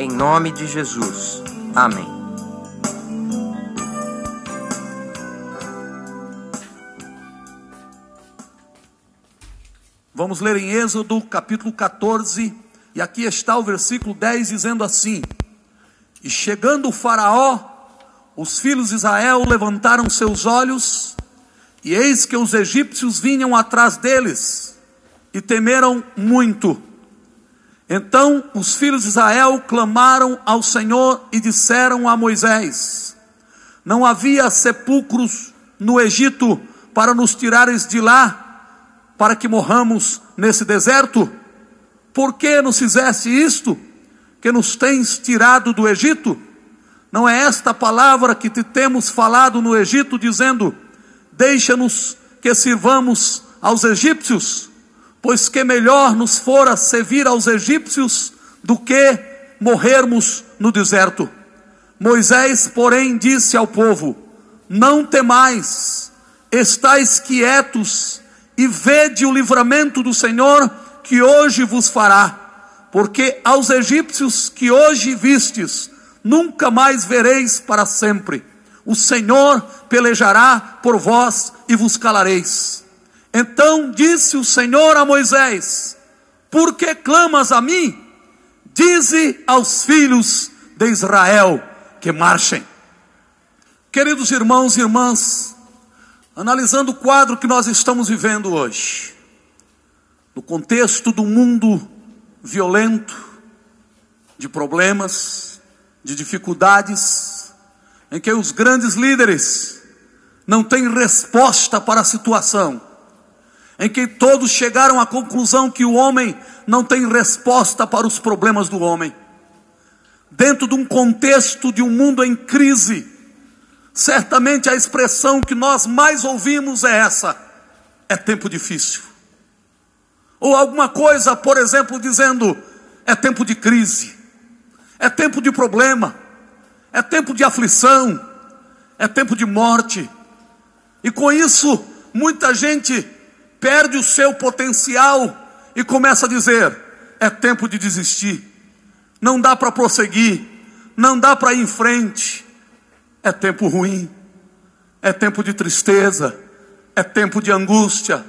Em nome de Jesus. Amém. Vamos ler em Êxodo capítulo 14, e aqui está o versículo 10 dizendo assim: E chegando o Faraó, os filhos de Israel levantaram seus olhos, e eis que os egípcios vinham atrás deles, e temeram muito. Então os filhos de Israel clamaram ao Senhor e disseram a Moisés: Não havia sepulcros no Egito para nos tirares de lá para que morramos nesse deserto? Por que nos fizeste isto? Que nos tens tirado do Egito? Não é esta palavra que te temos falado no Egito, dizendo: Deixa-nos que sirvamos aos egípcios, pois que melhor nos fora servir aos egípcios do que morrermos no deserto. Moisés, porém, disse ao povo: Não temais, estais quietos e vede o livramento do Senhor que hoje vos fará, porque aos egípcios que hoje vistes, nunca mais vereis para sempre. O Senhor pelejará por vós e vos calareis. Então disse o Senhor a Moisés: Por que clamas a mim? Dize aos filhos de Israel que marchem. Queridos irmãos e irmãs, analisando o quadro que nós estamos vivendo hoje, no contexto do mundo violento, de problemas, de dificuldades, em que os grandes líderes não têm resposta para a situação, em que todos chegaram à conclusão que o homem não tem resposta para os problemas do homem. Dentro de um contexto de um mundo em crise, Certamente a expressão que nós mais ouvimos é essa: é tempo difícil. Ou alguma coisa, por exemplo, dizendo: é tempo de crise, é tempo de problema, é tempo de aflição, é tempo de morte. E com isso, muita gente perde o seu potencial e começa a dizer: é tempo de desistir, não dá para prosseguir, não dá para ir em frente. É tempo ruim, é tempo de tristeza, é tempo de angústia,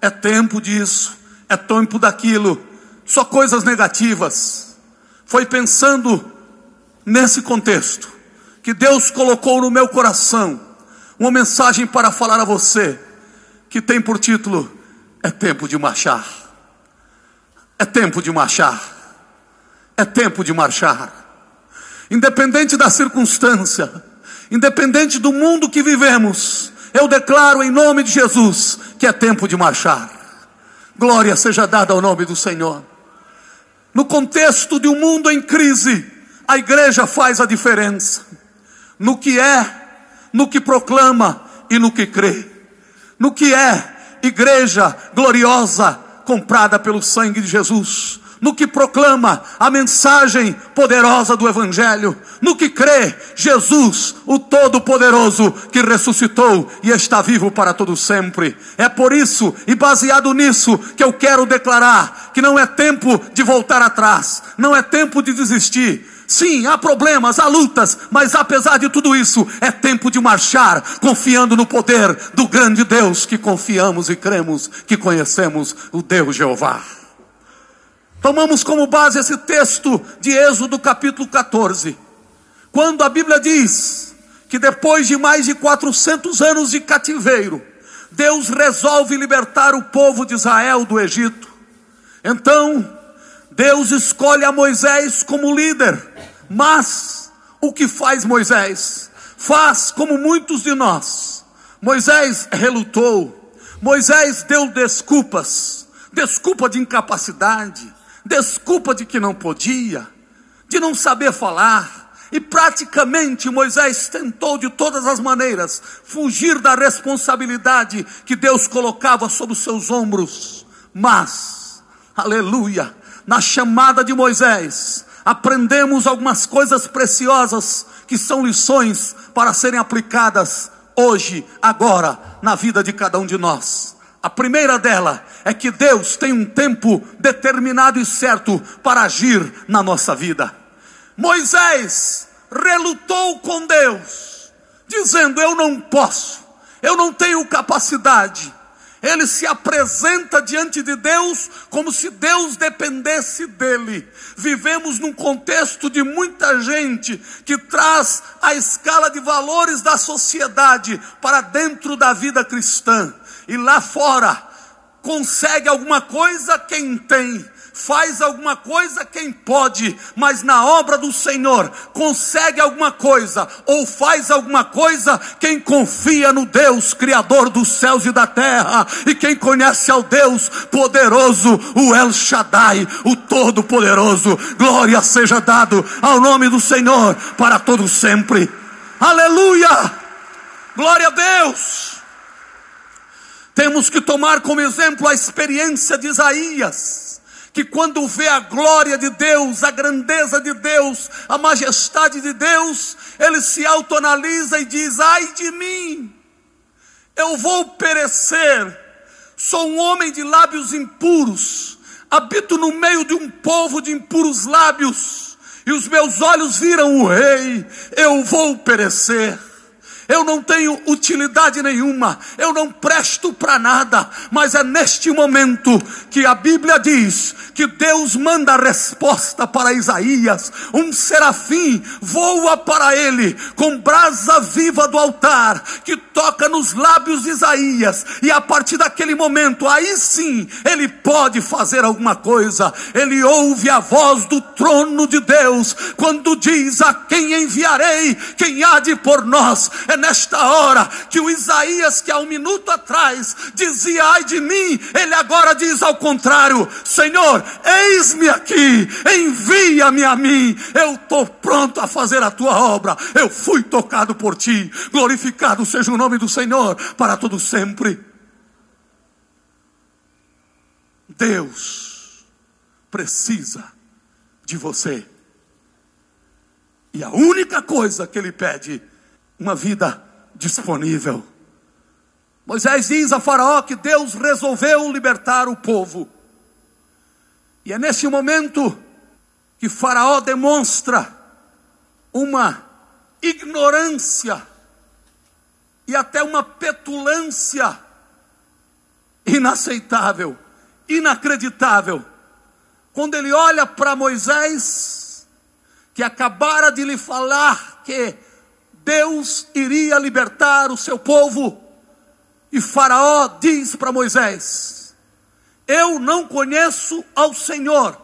é tempo disso, é tempo daquilo, só coisas negativas. Foi pensando nesse contexto que Deus colocou no meu coração uma mensagem para falar a você, que tem por título: É tempo de marchar. É tempo de marchar. É tempo de marchar. Independente da circunstância, Independente do mundo que vivemos, eu declaro em nome de Jesus que é tempo de marchar. Glória seja dada ao nome do Senhor. No contexto de um mundo em crise, a igreja faz a diferença. No que é, no que proclama e no que crê. No que é igreja gloriosa, comprada pelo sangue de Jesus no que proclama a mensagem poderosa do Evangelho, no que crê Jesus, o Todo-Poderoso, que ressuscitou e está vivo para todo sempre. É por isso e baseado nisso que eu quero declarar que não é tempo de voltar atrás, não é tempo de desistir. Sim, há problemas, há lutas, mas apesar de tudo isso, é tempo de marchar, confiando no poder do grande Deus que confiamos e cremos que conhecemos, o Deus Jeová. Tomamos como base esse texto de Êxodo capítulo 14, quando a Bíblia diz que depois de mais de 400 anos de cativeiro, Deus resolve libertar o povo de Israel do Egito. Então, Deus escolhe a Moisés como líder, mas o que faz Moisés? Faz como muitos de nós. Moisés relutou, Moisés deu desculpas, desculpa de incapacidade, desculpa de que não podia, de não saber falar, e praticamente Moisés tentou de todas as maneiras fugir da responsabilidade que Deus colocava sobre os seus ombros. Mas, aleluia, na chamada de Moisés, aprendemos algumas coisas preciosas que são lições para serem aplicadas hoje, agora, na vida de cada um de nós. A primeira dela é que Deus tem um tempo determinado e certo para agir na nossa vida. Moisés relutou com Deus, dizendo: Eu não posso, eu não tenho capacidade. Ele se apresenta diante de Deus como se Deus dependesse dele. Vivemos num contexto de muita gente que traz a escala de valores da sociedade para dentro da vida cristã. E lá fora, consegue alguma coisa quem tem, faz alguma coisa quem pode, mas na obra do Senhor consegue alguma coisa ou faz alguma coisa quem confia no Deus criador dos céus e da terra e quem conhece ao Deus poderoso, o El Shaddai, o todo poderoso. Glória seja dado ao nome do Senhor para todos sempre. Aleluia! Glória a Deus! Temos que tomar como exemplo a experiência de Isaías que quando vê a glória de Deus, a grandeza de Deus, a majestade de Deus, ele se autoanalisa e diz: ai de mim, eu vou perecer, sou um homem de lábios impuros, habito no meio de um povo de impuros lábios, e os meus olhos viram o rei, eu vou perecer eu não tenho utilidade nenhuma, eu não presto para nada, mas é neste momento que a Bíblia diz que Deus manda a resposta para Isaías. Um serafim voa para ele com brasa viva do altar, que toca nos lábios de Isaías, e a partir daquele momento, aí sim, ele pode fazer alguma coisa. Ele ouve a voz do trono de Deus quando diz: A quem enviarei? Quem há de por nós? É nesta hora que o Isaías, que há um minuto atrás dizia ai de mim, ele agora diz ao contrário: Senhor, eis-me aqui, envia-me a mim, eu estou pronto a fazer a tua obra, eu fui tocado por ti, glorificado seja o nome do Senhor para todo sempre. Deus precisa de você. E a única coisa que ele pede, uma vida disponível. Moisés diz a Faraó que Deus resolveu libertar o povo. E é nesse momento que Faraó demonstra uma ignorância e até uma petulância inaceitável, inacreditável. Quando ele olha para Moisés, que acabara de lhe falar que Deus iria libertar o seu povo. E Faraó diz para Moisés: Eu não conheço ao Senhor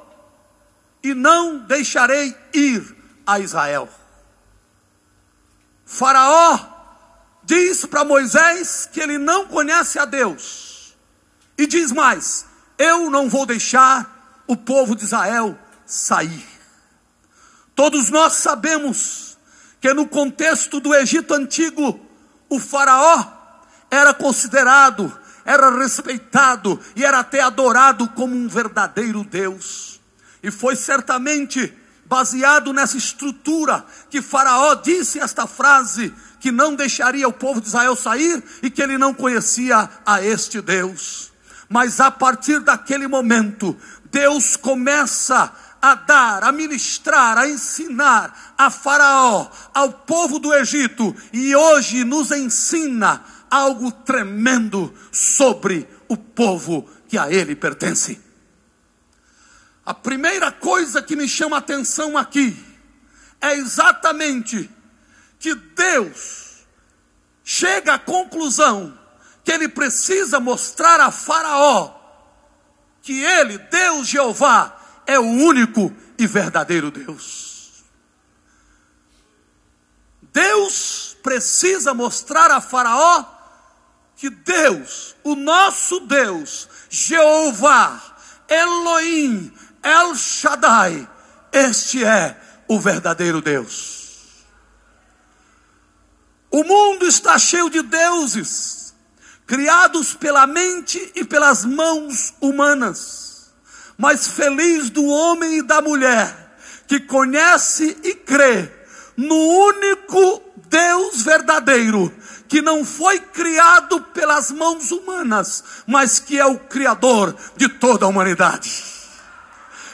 e não deixarei ir a Israel. Faraó diz para Moisés que ele não conhece a Deus. E diz mais: Eu não vou deixar o povo de Israel sair. Todos nós sabemos que no contexto do Egito antigo, o Faraó era considerado, era respeitado e era até adorado como um verdadeiro Deus. E foi certamente baseado nessa estrutura que Faraó disse esta frase: que não deixaria o povo de Israel sair e que ele não conhecia a este Deus. Mas a partir daquele momento, Deus começa a dar, a ministrar, a ensinar a Faraó, ao povo do Egito, e hoje nos ensina algo tremendo sobre o povo que a ele pertence. A primeira coisa que me chama a atenção aqui é exatamente que Deus chega à conclusão que ele precisa mostrar a Faraó que ele, Deus Jeová, é o único e verdadeiro Deus. Deus precisa mostrar a Faraó que Deus, o nosso Deus, Jeová, Elohim, El Shaddai, este é o verdadeiro Deus. O mundo está cheio de deuses, criados pela mente e pelas mãos humanas mas feliz do homem e da mulher que conhece e crê no único Deus verdadeiro, que não foi criado pelas mãos humanas, mas que é o Criador de toda a humanidade.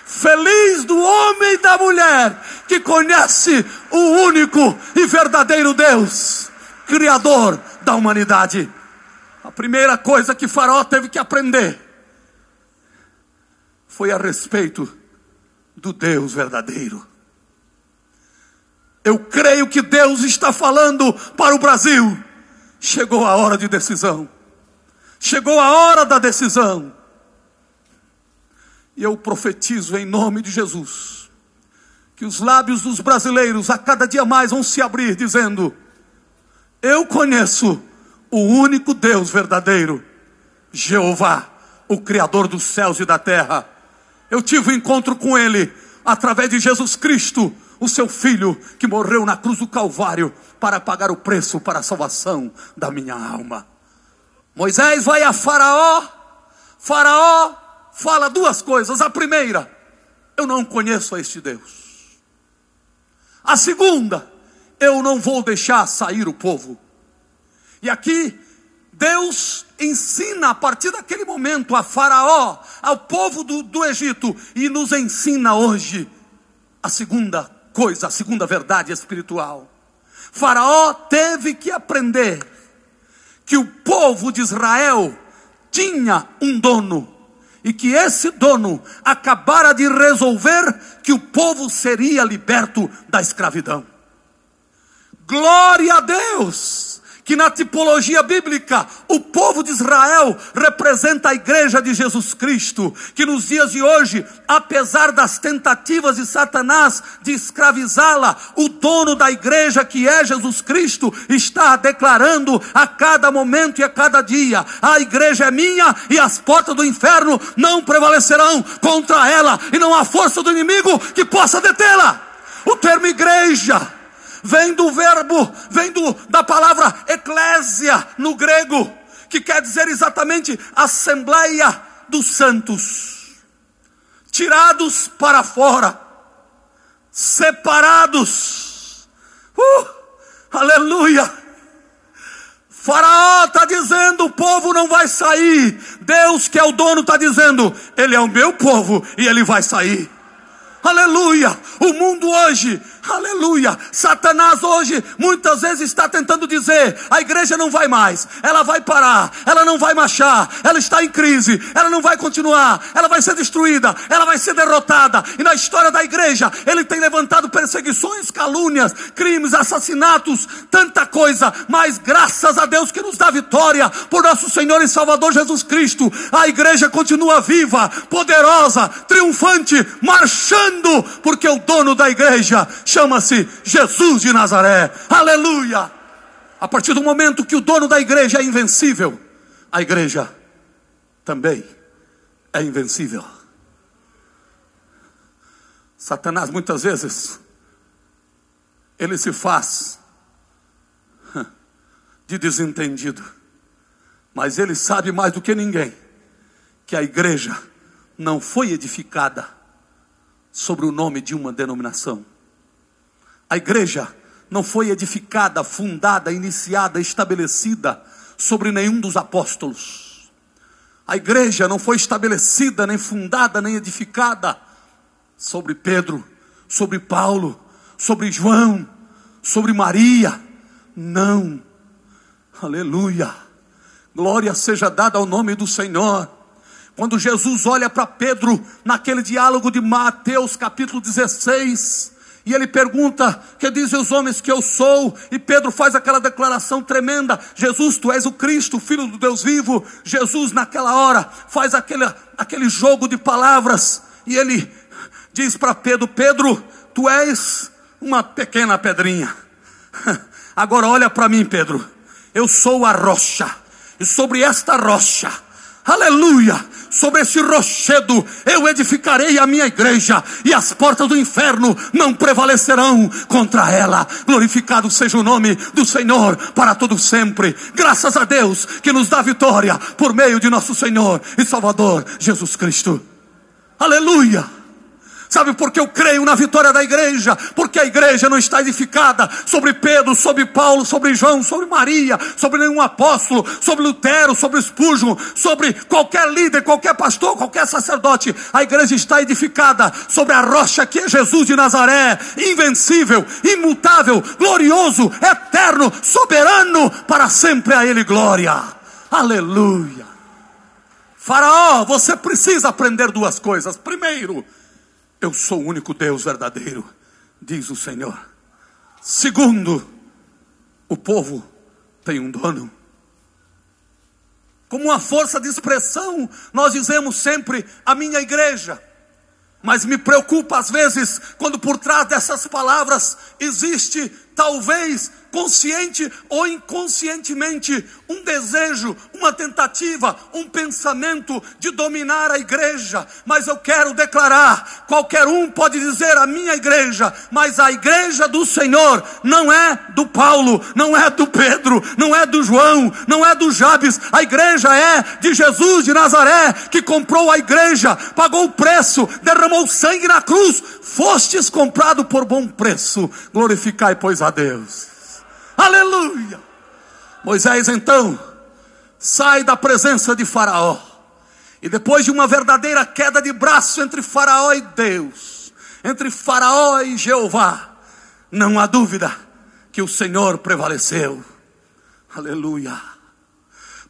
Feliz do homem e da mulher que conhece o único e verdadeiro Deus, Criador da humanidade. A primeira coisa que Faraó teve que aprender foi a respeito do Deus verdadeiro. Eu creio que Deus está falando para o Brasil. Chegou a hora de decisão. Chegou a hora da decisão. E eu profetizo em nome de Jesus que os lábios dos brasileiros a cada dia mais vão se abrir, dizendo: Eu conheço o único Deus verdadeiro, Jeová, o Criador dos céus e da terra. Eu tive um encontro com Ele através de Jesus Cristo, o seu Filho, que morreu na cruz do Calvário para pagar o preço para a salvação da minha alma. Moisés vai a Faraó, Faraó fala duas coisas. A primeira, eu não conheço este Deus. A segunda, eu não vou deixar sair o povo. E aqui, Deus ensina a partir daquele momento a Faraó, ao povo do, do Egito, e nos ensina hoje a segunda coisa, a segunda verdade espiritual. Faraó teve que aprender que o povo de Israel tinha um dono e que esse dono acabara de resolver que o povo seria liberto da escravidão. Glória a Deus! Que na tipologia bíblica o povo de Israel representa a igreja de Jesus Cristo, que nos dias de hoje, apesar das tentativas de Satanás de escravizá-la, o dono da igreja, que é Jesus Cristo, está declarando a cada momento e a cada dia: a igreja é minha e as portas do inferno não prevalecerão contra ela, e não há força do inimigo que possa detê-la. O termo igreja vem do verbo, vem do, da palavra eclésia no grego, que quer dizer exatamente assembleia dos santos, tirados para fora, separados. Uh, aleluia! Faraó está dizendo: o povo não vai sair. Deus, que é o dono, está dizendo: Ele é o meu povo e ele vai sair. Aleluia! O mundo hoje, aleluia! Satanás hoje muitas vezes está tentando dizer: a igreja não vai mais, ela vai parar, ela não vai marchar, ela está em crise, ela não vai continuar, ela vai ser destruída, ela vai ser derrotada. E na história da igreja, ele tem levantado perseguições, calúnias, crimes, assassinatos, tanta coisa, mas graças a Deus que nos dá vitória por nosso Senhor e Salvador Jesus Cristo, a igreja continua viva, poderosa, triunfante, marchando porque o dono da igreja chama-se Jesus de Nazaré. Aleluia! A partir do momento que o dono da igreja é invencível, a igreja também é invencível. Satanás muitas vezes ele se faz de desentendido, mas ele sabe mais do que ninguém que a igreja não foi edificada sobre o nome de uma denominação. A igreja não foi edificada, fundada, iniciada, estabelecida sobre nenhum dos apóstolos. A igreja não foi estabelecida, nem fundada, nem edificada sobre Pedro, sobre Paulo, sobre João, sobre Maria. Não. Aleluia. Glória seja dada ao nome do Senhor. Quando Jesus olha para Pedro naquele diálogo de Mateus capítulo 16, e ele pergunta: Que dizem os homens que eu sou? E Pedro faz aquela declaração tremenda: Jesus, tu és o Cristo, filho do Deus vivo. Jesus, naquela hora, faz aquele, aquele jogo de palavras, e ele diz para Pedro: Pedro, tu és uma pequena pedrinha. Agora olha para mim, Pedro. Eu sou a rocha, e sobre esta rocha, aleluia, sobre esse rochedo eu edificarei a minha igreja, e as portas do inferno não prevalecerão contra ela. Glorificado seja o nome do Senhor para todo sempre. Graças a Deus que nos dá vitória por meio de nosso Senhor e Salvador Jesus Cristo. Aleluia! Sabe por que eu creio na vitória da igreja? Porque a igreja não está edificada sobre Pedro, sobre Paulo, sobre João, sobre Maria, sobre nenhum apóstolo, sobre Lutero, sobre Spurgeon, sobre qualquer líder, qualquer pastor, qualquer sacerdote. A igreja está edificada sobre a rocha que é Jesus de Nazaré, invencível, imutável, glorioso, eterno, soberano, para sempre a Ele glória. Aleluia. Faraó, você precisa aprender duas coisas. Primeiro, eu sou o único Deus verdadeiro, diz o Senhor. Segundo, o povo tem um dono. Como uma força de expressão, nós dizemos sempre a minha igreja. Mas me preocupa às vezes quando por trás dessas palavras existe talvez consciente ou inconscientemente, um desejo, uma tentativa, um pensamento de dominar a igreja. Mas eu quero declarar: qualquer um pode dizer a minha igreja, mas a igreja do Senhor não é do Paulo, não é do Pedro, não é do João, não é do Jabes, a igreja é de Jesus de Nazaré, que comprou a igreja, pagou o preço, derramou sangue na cruz, fostes comprado por bom preço. Glorificai, pois, a Deus. Aleluia! Moisés então sai da presença de Faraó. E depois de uma verdadeira queda de braço entre Faraó e Deus, entre Faraó e Jeová, não há dúvida que o Senhor prevaleceu. Aleluia.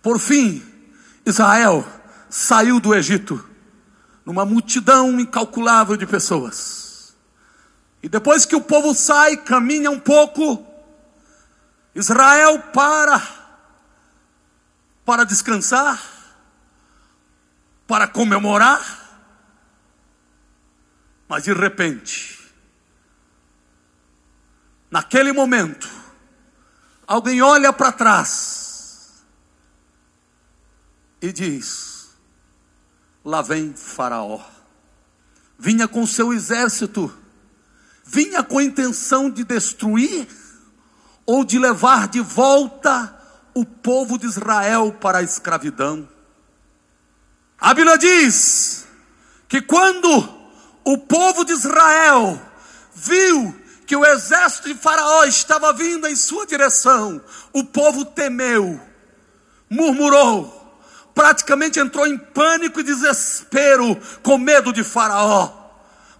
Por fim, Israel saiu do Egito numa multidão incalculável de pessoas. E depois que o povo sai, caminha um pouco, Israel para para descansar, para comemorar, mas de repente, naquele momento, alguém olha para trás e diz: Lá vem Faraó, vinha com seu exército, vinha com a intenção de destruir ou de levar de volta o povo de Israel para a escravidão. A Bíblia diz que quando o povo de Israel viu que o exército de Faraó estava vindo em sua direção, o povo temeu, murmurou, praticamente entrou em pânico e desespero com medo de Faraó.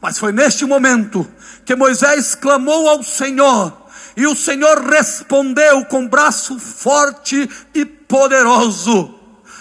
Mas foi neste momento que Moisés clamou ao Senhor e o Senhor respondeu com braço forte e poderoso.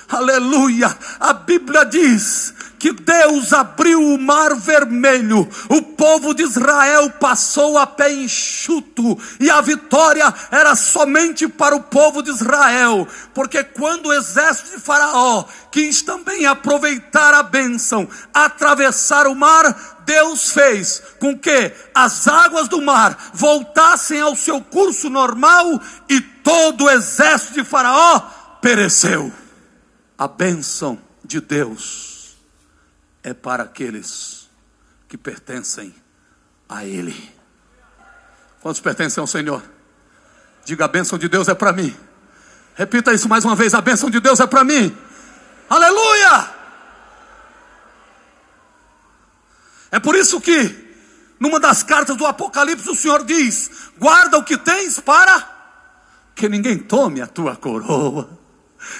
Aleluia! A Bíblia diz que Deus abriu o mar vermelho, o povo de Israel passou a pé enxuto, e a vitória era somente para o povo de Israel, porque quando o exército de Faraó quis também aproveitar a bênção, atravessar o mar, Deus fez com que as águas do mar voltassem ao seu curso normal e todo o exército de Faraó pereceu. A bênção de Deus é para aqueles que pertencem a Ele. Quantos pertencem ao Senhor? Diga: a bênção de Deus é para mim. Repita isso mais uma vez: a bênção de Deus é para mim. Aleluia! É por isso que, numa das cartas do Apocalipse, o Senhor diz: guarda o que tens para que ninguém tome a tua coroa.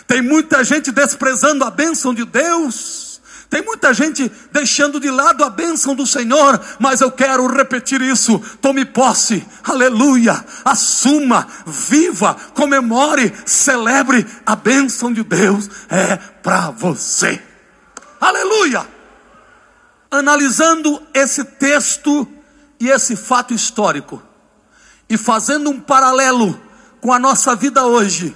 Tem muita gente desprezando a bênção de Deus. Tem muita gente deixando de lado a bênção do Senhor, mas eu quero repetir isso. Tome posse, aleluia, assuma, viva, comemore, celebre a bênção de Deus é para você. Aleluia! Analisando esse texto e esse fato histórico, e fazendo um paralelo com a nossa vida hoje,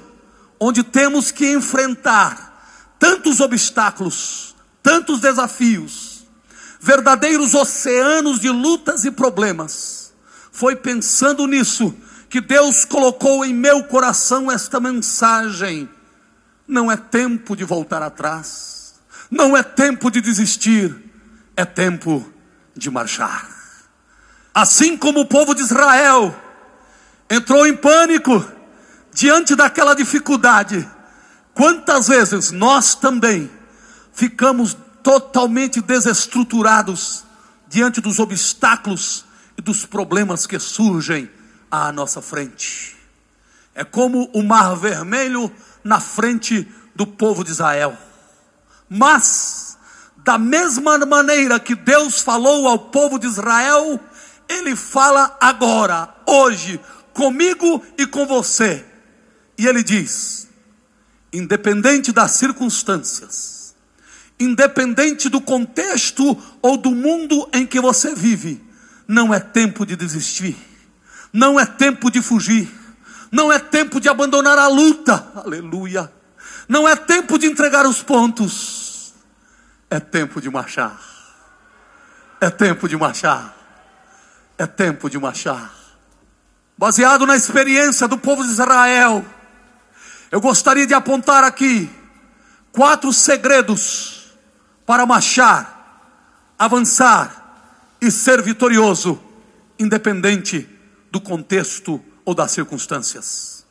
onde temos que enfrentar tantos obstáculos, tantos desafios, verdadeiros oceanos de lutas e problemas. Foi pensando nisso que Deus colocou em meu coração esta mensagem. Não é tempo de voltar atrás, não é tempo de desistir, é tempo de marchar. Assim como o povo de Israel entrou em pânico diante daquela dificuldade, quantas vezes nós também ficamos totalmente desestruturados diante dos obstáculos e dos problemas que surgem à nossa frente. É como o mar vermelho na frente do povo de Israel. Mas, da mesma maneira que Deus falou ao povo de Israel, Ele fala agora, hoje, comigo e com você. E Ele diz: independente das circunstâncias, independente do contexto ou do mundo em que você vive, não é tempo de desistir, não é tempo de fugir, não é tempo de abandonar a luta, aleluia, não é tempo de entregar os pontos, é tempo de marchar, é tempo de marchar, é tempo de marchar. Baseado na experiência do povo de Israel, eu gostaria de apontar aqui quatro segredos para marchar, avançar e ser vitorioso, independente do contexto ou das circunstâncias.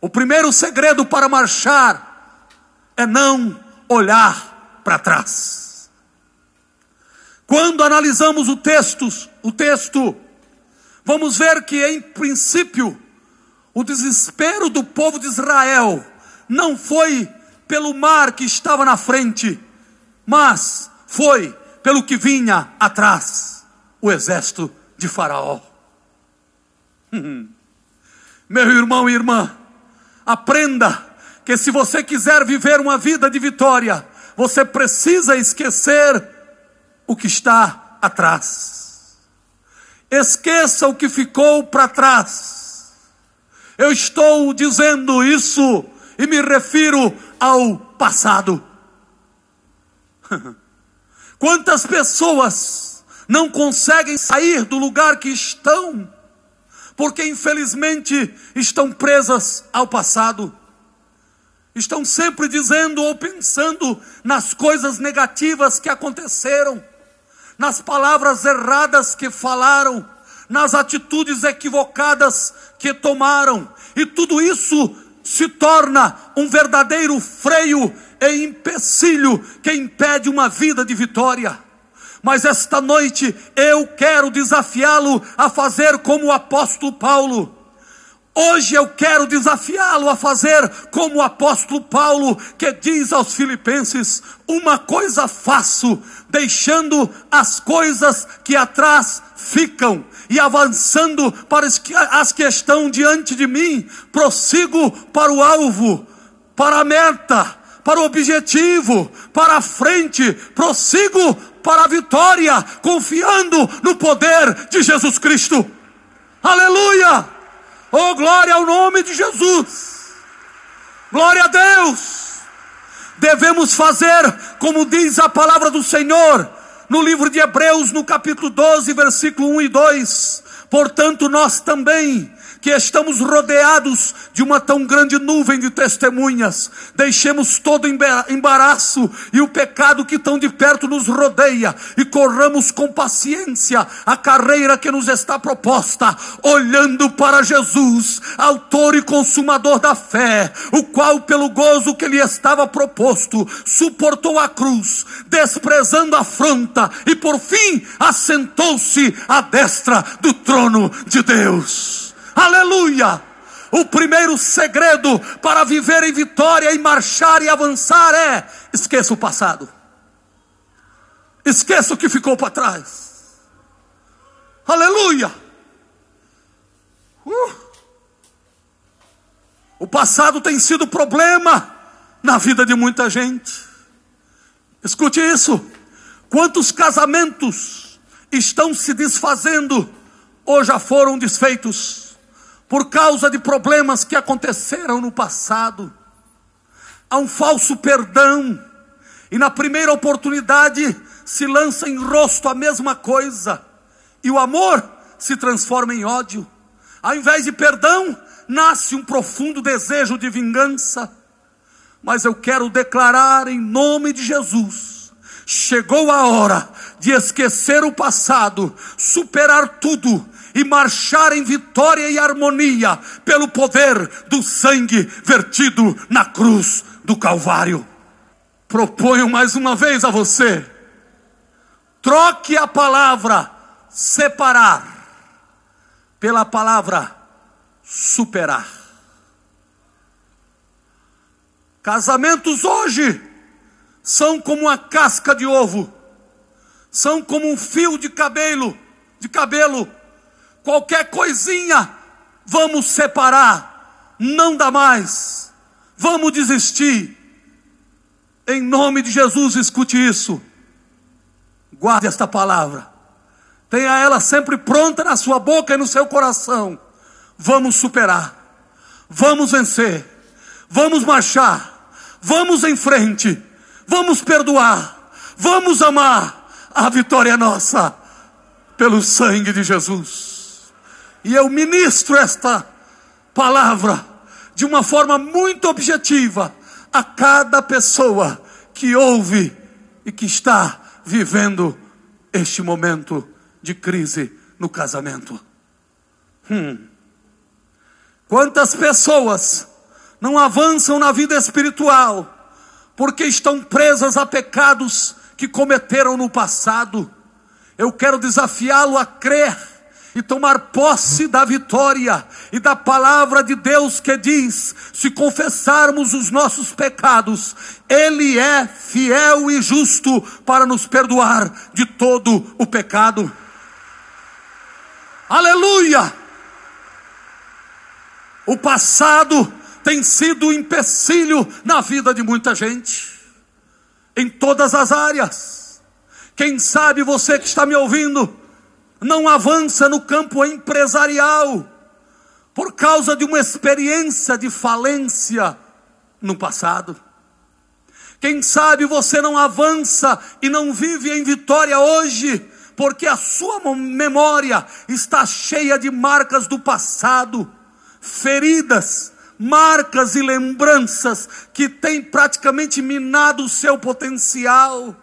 O primeiro segredo para marchar é não olhar para trás. Quando analisamos o texto, o texto, vamos ver que em princípio o desespero do povo de Israel não foi pelo mar que estava na frente, mas foi pelo que vinha atrás o exército de Faraó. Meu irmão e irmã, aprenda que se você quiser viver uma vida de vitória, você precisa esquecer o que está atrás. Esqueça o que ficou para trás eu estou dizendo isso e me refiro ao passado. Quantas pessoas não conseguem sair do lugar que estão, porque infelizmente estão presas ao passado. Estão sempre dizendo ou pensando nas coisas negativas que aconteceram, nas palavras erradas que falaram, nas atitudes equivocadas que tomaram, e tudo isso se torna um verdadeiro freio e empecilho que impede uma vida de vitória. Mas esta noite eu quero desafiá-lo a fazer como o apóstolo Paulo. Hoje eu quero desafiá-lo a fazer como o apóstolo Paulo, que diz aos Filipenses: Uma coisa faço, deixando as coisas que atrás ficam e avançando para as que estão diante de mim, prossigo para o alvo, para a meta, para o objetivo, para a frente, prossigo para a vitória, confiando no poder de Jesus Cristo. Aleluia! Oh, glória ao nome de Jesus! Glória a Deus! Devemos fazer como diz a palavra do Senhor, no livro de Hebreus, no capítulo 12, versículo 1 e 2. Portanto, nós também, que estamos rodeados de uma tão grande nuvem de testemunhas, deixemos todo embaraço e o pecado que tão de perto nos rodeia e corramos com paciência a carreira que nos está proposta, olhando para Jesus, autor e consumador da fé, o qual, pelo gozo que lhe estava proposto, suportou a cruz, desprezando a afronta e por fim assentou-se à destra do trono de Deus. Aleluia! O primeiro segredo para viver em vitória e marchar e avançar é: esqueça o passado. Esqueça o que ficou para trás. Aleluia! Uh. O passado tem sido problema na vida de muita gente. Escute isso. Quantos casamentos estão se desfazendo ou já foram desfeitos? Por causa de problemas que aconteceram no passado. Há um falso perdão, e na primeira oportunidade se lança em rosto a mesma coisa, e o amor se transforma em ódio. Ao invés de perdão, nasce um profundo desejo de vingança. Mas eu quero declarar em nome de Jesus: chegou a hora de esquecer o passado, superar tudo e marchar em vitória e harmonia pelo poder do sangue vertido na cruz do Calvário. Proponho mais uma vez a você Troque a palavra separar pela palavra superar. Casamentos hoje são como uma casca de ovo, são como um fio de cabelo, de cabelo. Qualquer coisinha, vamos separar, não dá mais, vamos desistir. Em nome de Jesus, escute isso. Guarde esta palavra. Tenha ela sempre pronta na sua boca e no seu coração. Vamos superar. Vamos vencer. Vamos marchar. Vamos em frente. Vamos perdoar. Vamos amar. A vitória é nossa. Pelo sangue de Jesus. E eu ministro esta palavra de uma forma muito objetiva a cada pessoa que ouve e que está vivendo este momento de crise no casamento. Hum. Quantas pessoas não avançam na vida espiritual porque estão presas a pecados que cometeram no passado? Eu quero desafiá-lo a crer e tomar posse da vitória e da palavra de Deus que diz: se confessarmos os nossos pecados, Ele é fiel e justo para nos perdoar de todo o pecado. Aleluia! O passado tem sido um empecilho na vida de muita gente, em todas as áreas. Quem sabe você que está me ouvindo, não avança no campo empresarial, por causa de uma experiência de falência no passado. Quem sabe você não avança e não vive em vitória hoje, porque a sua memória está cheia de marcas do passado, feridas, marcas e lembranças que têm praticamente minado o seu potencial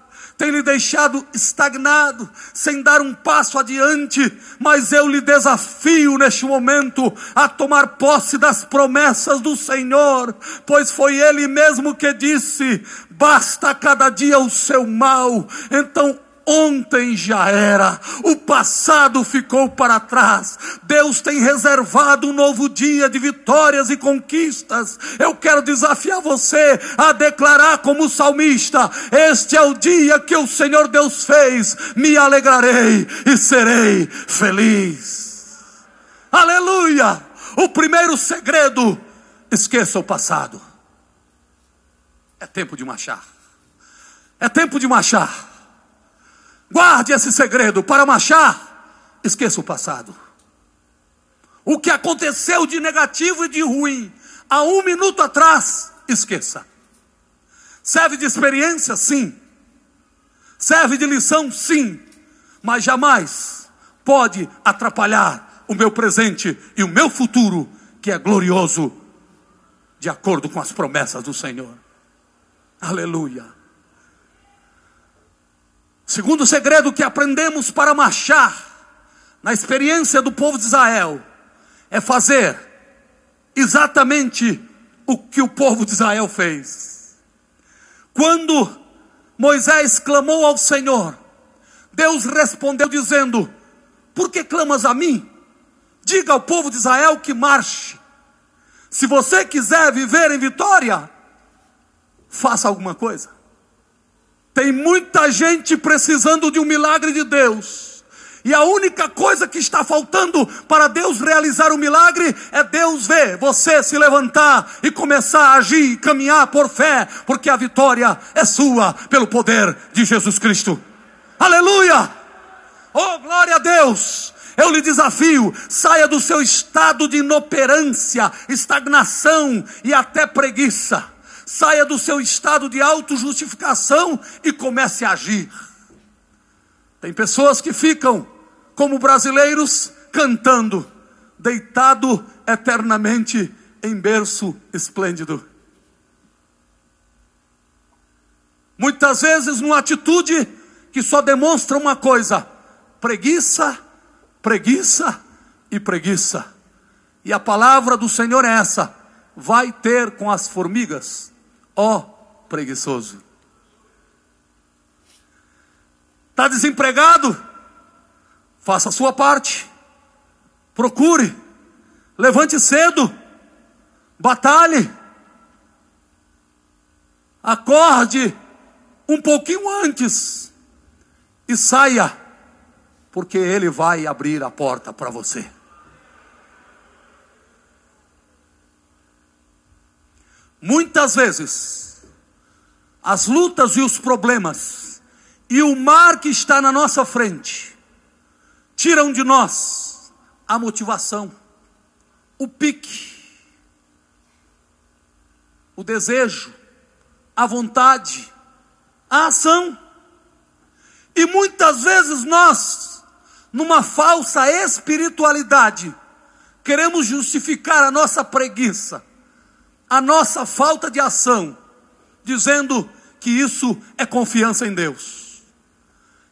tem lhe deixado estagnado, sem dar um passo adiante, mas eu lhe desafio neste momento a tomar posse das promessas do Senhor, pois foi Ele mesmo que disse: basta cada dia o seu mal, então Ontem já era, o passado ficou para trás. Deus tem reservado um novo dia de vitórias e conquistas. Eu quero desafiar você a declarar como salmista: Este é o dia que o Senhor Deus fez, me alegrarei e serei feliz. Aleluia! O primeiro segredo: esqueça o passado. É tempo de marchar. É tempo de marchar. Guarde esse segredo para marchar. Esqueça o passado. O que aconteceu de negativo e de ruim há um minuto atrás, esqueça. Serve de experiência? Sim. Serve de lição? Sim. Mas jamais pode atrapalhar o meu presente e o meu futuro, que é glorioso, de acordo com as promessas do Senhor. Aleluia. Segundo segredo que aprendemos para marchar na experiência do povo de Israel é fazer exatamente o que o povo de Israel fez. Quando Moisés clamou ao Senhor, Deus respondeu dizendo: Por que clamas a mim? Diga ao povo de Israel que marche. Se você quiser viver em vitória, faça alguma coisa. Tem muita gente precisando de um milagre de Deus. E a única coisa que está faltando para Deus realizar o milagre é Deus ver você se levantar e começar a agir e caminhar por fé, porque a vitória é sua pelo poder de Jesus Cristo. Aleluia! Oh, glória a Deus! Eu lhe desafio, saia do seu estado de inoperância, estagnação e até preguiça saia do seu estado de autojustificação e comece a agir. Tem pessoas que ficam como brasileiros cantando, deitado eternamente em berço esplêndido. Muitas vezes numa atitude que só demonstra uma coisa: preguiça, preguiça e preguiça. E a palavra do Senhor é essa: vai ter com as formigas ó oh, preguiçoso. Está desempregado? Faça a sua parte. Procure. Levante cedo. Batalhe. Acorde um pouquinho antes e saia, porque Ele vai abrir a porta para você. Muitas vezes, as lutas e os problemas e o mar que está na nossa frente tiram de nós a motivação, o pique, o desejo, a vontade, a ação. E muitas vezes nós, numa falsa espiritualidade, queremos justificar a nossa preguiça, a nossa falta de ação, dizendo que isso é confiança em Deus.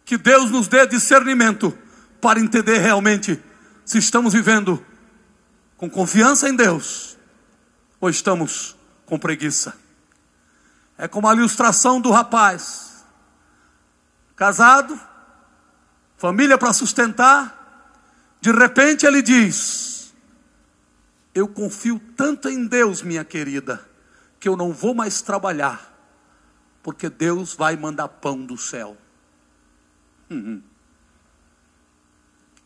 Que Deus nos dê discernimento para entender realmente se estamos vivendo com confiança em Deus ou estamos com preguiça. É como a ilustração do rapaz, casado, família para sustentar, de repente ele diz: Eu confio tanto em Deus, minha querida, que eu não vou mais trabalhar, porque Deus vai mandar pão do céu. Uhum.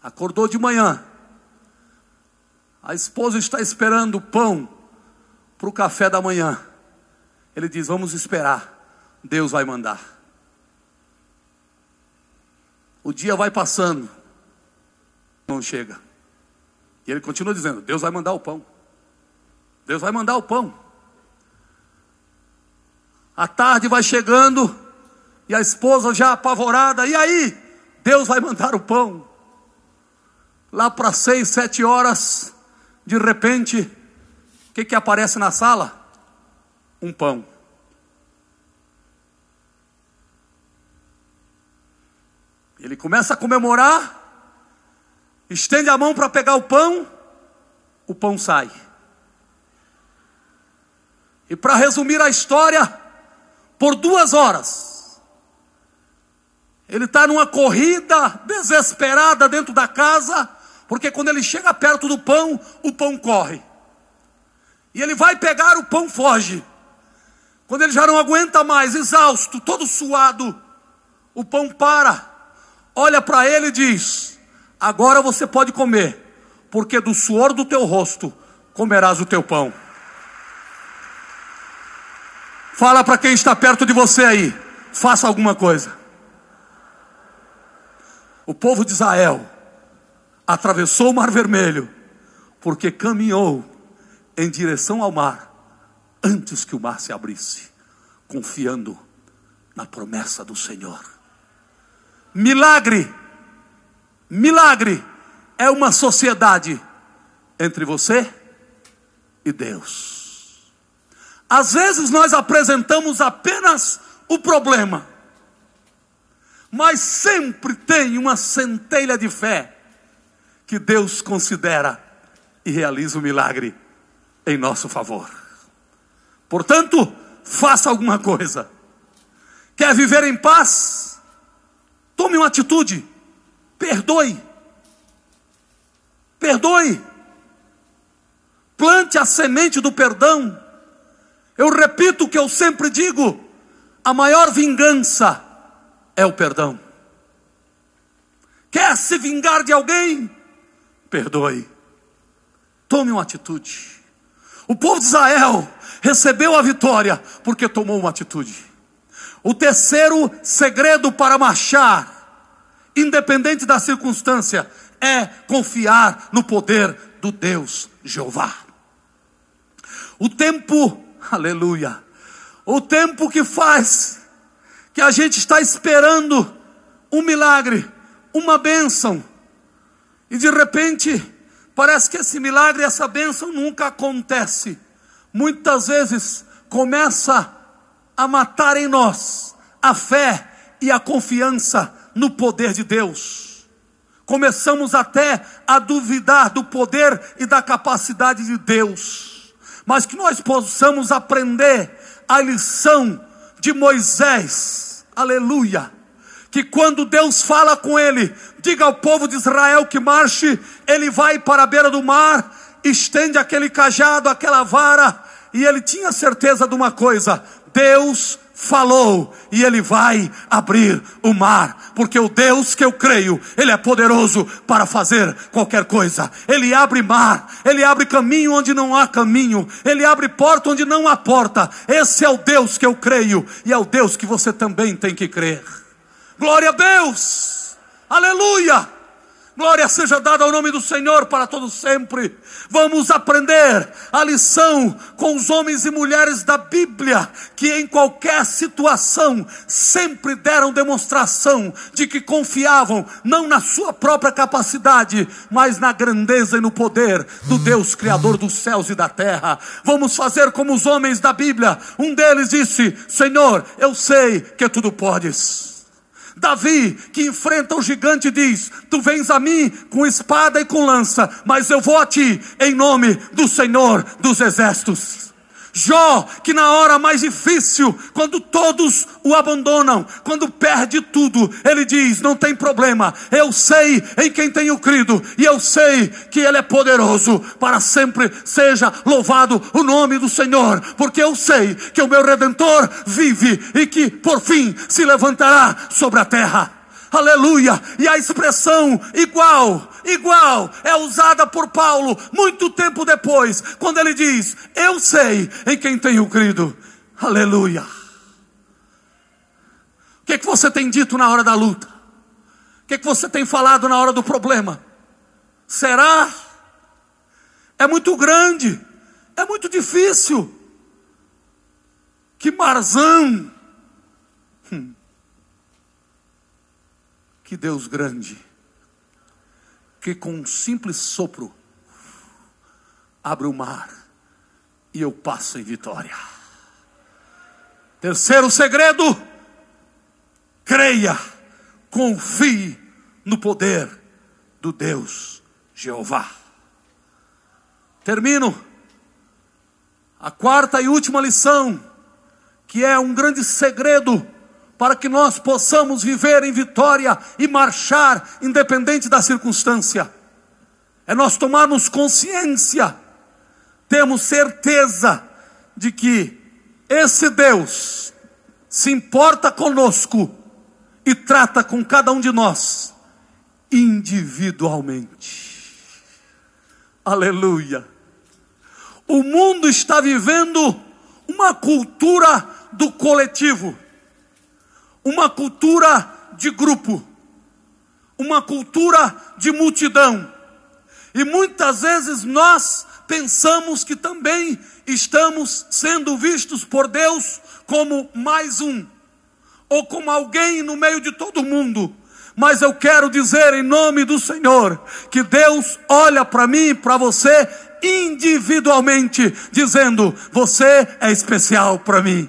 Acordou de manhã, a esposa está esperando pão para o café da manhã. Ele diz: Vamos esperar, Deus vai mandar. O dia vai passando, não chega. E ele continua dizendo: Deus vai mandar o pão. Deus vai mandar o pão. A tarde vai chegando e a esposa já apavorada, e aí? Deus vai mandar o pão. Lá para seis, sete horas, de repente, o que, que aparece na sala? um pão. Ele começa a comemorar, estende a mão para pegar o pão, o pão sai. E para resumir a história, por duas horas, ele está numa corrida desesperada dentro da casa, porque quando ele chega perto do pão, o pão corre. E ele vai pegar o pão, foge. Quando ele já não aguenta mais, exausto, todo suado, o pão para, olha para ele e diz: Agora você pode comer, porque do suor do teu rosto comerás o teu pão. Fala para quem está perto de você aí, faça alguma coisa. O povo de Israel atravessou o Mar Vermelho, porque caminhou em direção ao mar antes que o mar se abrisse, confiando na promessa do Senhor. Milagre, milagre é uma sociedade entre você e Deus. Às vezes nós apresentamos apenas o problema, mas sempre tem uma centelha de fé que Deus considera e realiza o milagre em nosso favor. Portanto, faça alguma coisa. Quer viver em paz? Tome uma atitude. Perdoe. Perdoe. Plante a semente do perdão. Eu repito o que eu sempre digo: a maior vingança é o perdão. Quer se vingar de alguém? Perdoe. Tome uma atitude. O povo de Israel recebeu a vitória porque tomou uma atitude. O terceiro segredo para marchar, independente da circunstância, é confiar no poder do Deus Jeová. O tempo, aleluia, o tempo que faz que a gente está esperando um milagre, uma bênção, e de repente parece que esse milagre, essa bênção nunca acontece muitas vezes começa a matar em nós a fé e a confiança no poder de Deus. Começamos até a duvidar do poder e da capacidade de Deus, mas que nós possamos aprender a lição de Moisés, aleluia, que quando Deus fala com ele, diga ao povo de Israel que marche, ele vai para a beira do mar, estende aquele cajado, aquela vara, e ele tinha certeza de uma coisa: Deus falou e ele vai abrir o mar, porque o Deus que eu creio, ele é poderoso para fazer qualquer coisa. Ele abre mar, ele abre caminho onde não há caminho, ele abre porta onde não há porta. Esse é o Deus que eu creio e é o Deus que você também tem que crer. Glória a Deus! Aleluia! Glória seja dada ao nome do Senhor para todo sempre. Vamos aprender a lição com os homens e mulheres da Bíblia, que em qualquer situação sempre deram demonstração de que confiavam não na sua própria capacidade, mas na grandeza e no poder do Deus Criador dos céus e da terra. Vamos fazer como os homens da Bíblia. Um deles disse: Senhor, eu sei que tudo podes. Davi, que enfrenta o gigante, diz: Tu vens a mim com espada e com lança, mas eu vou a ti em nome do Senhor dos exércitos. Jó, que na hora mais difícil, quando todos o abandonam, quando perde tudo, ele diz: Não tem problema, eu sei em quem tenho crido, e eu sei que Ele é poderoso, para sempre seja louvado o nome do Senhor, porque eu sei que o meu redentor vive e que por fim se levantará sobre a terra. Aleluia! E a expressão igual, igual, é usada por Paulo muito tempo depois, quando ele diz: Eu sei em quem tenho crido. Aleluia! O que, é que você tem dito na hora da luta? O que, é que você tem falado na hora do problema? Será? É muito grande, é muito difícil. Que marzão! Que Deus grande, que com um simples sopro abre o mar e eu passo em vitória. Terceiro segredo, creia, confie no poder do Deus Jeová. Termino a quarta e última lição, que é um grande segredo para que nós possamos viver em vitória e marchar independente da circunstância. É nós tomarmos consciência, temos certeza de que esse Deus se importa conosco e trata com cada um de nós individualmente. Aleluia. O mundo está vivendo uma cultura do coletivo uma cultura de grupo, uma cultura de multidão. E muitas vezes nós pensamos que também estamos sendo vistos por Deus como mais um, ou como alguém no meio de todo mundo. Mas eu quero dizer em nome do Senhor que Deus olha para mim e para você individualmente, dizendo: Você é especial para mim.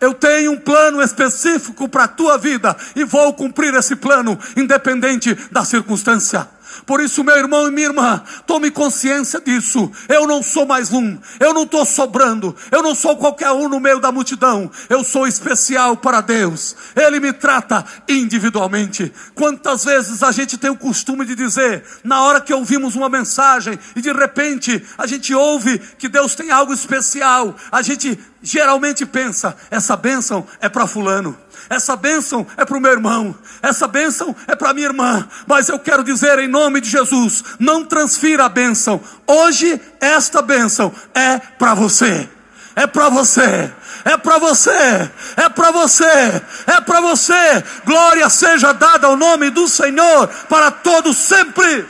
Eu tenho um plano específico para a tua vida e vou cumprir esse plano, independente da circunstância. Por isso, meu irmão e minha irmã, tome consciência disso. Eu não sou mais um, eu não estou sobrando, eu não sou qualquer um no meio da multidão. Eu sou especial para Deus. Ele me trata individualmente. Quantas vezes a gente tem o costume de dizer, na hora que ouvimos uma mensagem e de repente a gente ouve que Deus tem algo especial, a gente geralmente pensa: essa bênção é para Fulano. Essa bênção é para o meu irmão, essa bênção é para minha irmã, mas eu quero dizer em nome de Jesus: não transfira a bênção. Hoje, esta bênção é para você, é para você, é para você, é para você, é para você. Glória seja dada ao nome do Senhor para todos sempre.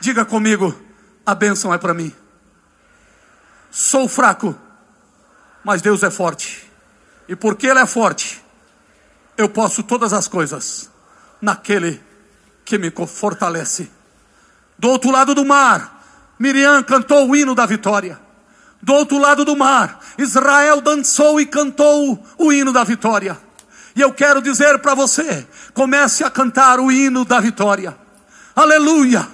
Diga comigo: a bênção é para mim. Sou fraco, mas Deus é forte. E porque Ele é forte, eu posso todas as coisas naquele que me fortalece. Do outro lado do mar, Miriam cantou o hino da vitória. Do outro lado do mar, Israel dançou e cantou o hino da vitória. E eu quero dizer para você: comece a cantar o hino da vitória. Aleluia!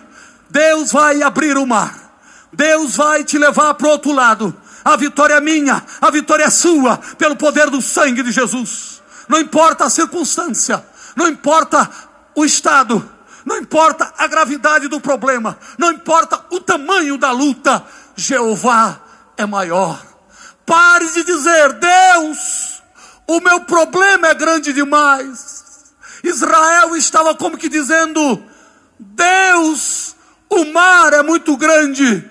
Deus vai abrir o mar. Deus vai te levar para o outro lado. A vitória é minha, a vitória é sua, pelo poder do sangue de Jesus não importa a circunstância, não importa o estado, não importa a gravidade do problema, não importa o tamanho da luta, Jeová é maior. Pare de dizer, Deus, o meu problema é grande demais. Israel estava como que dizendo, Deus, o mar é muito grande.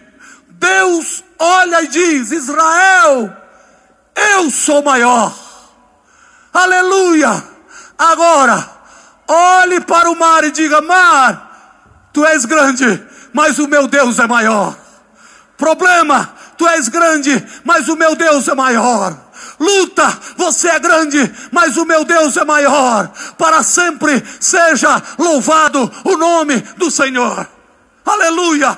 Deus olha e diz: Israel, eu sou maior. Aleluia. Agora, olhe para o mar e diga: Mar, tu és grande, mas o meu Deus é maior. Problema, tu és grande, mas o meu Deus é maior. Luta, você é grande, mas o meu Deus é maior. Para sempre seja louvado o nome do Senhor. Aleluia.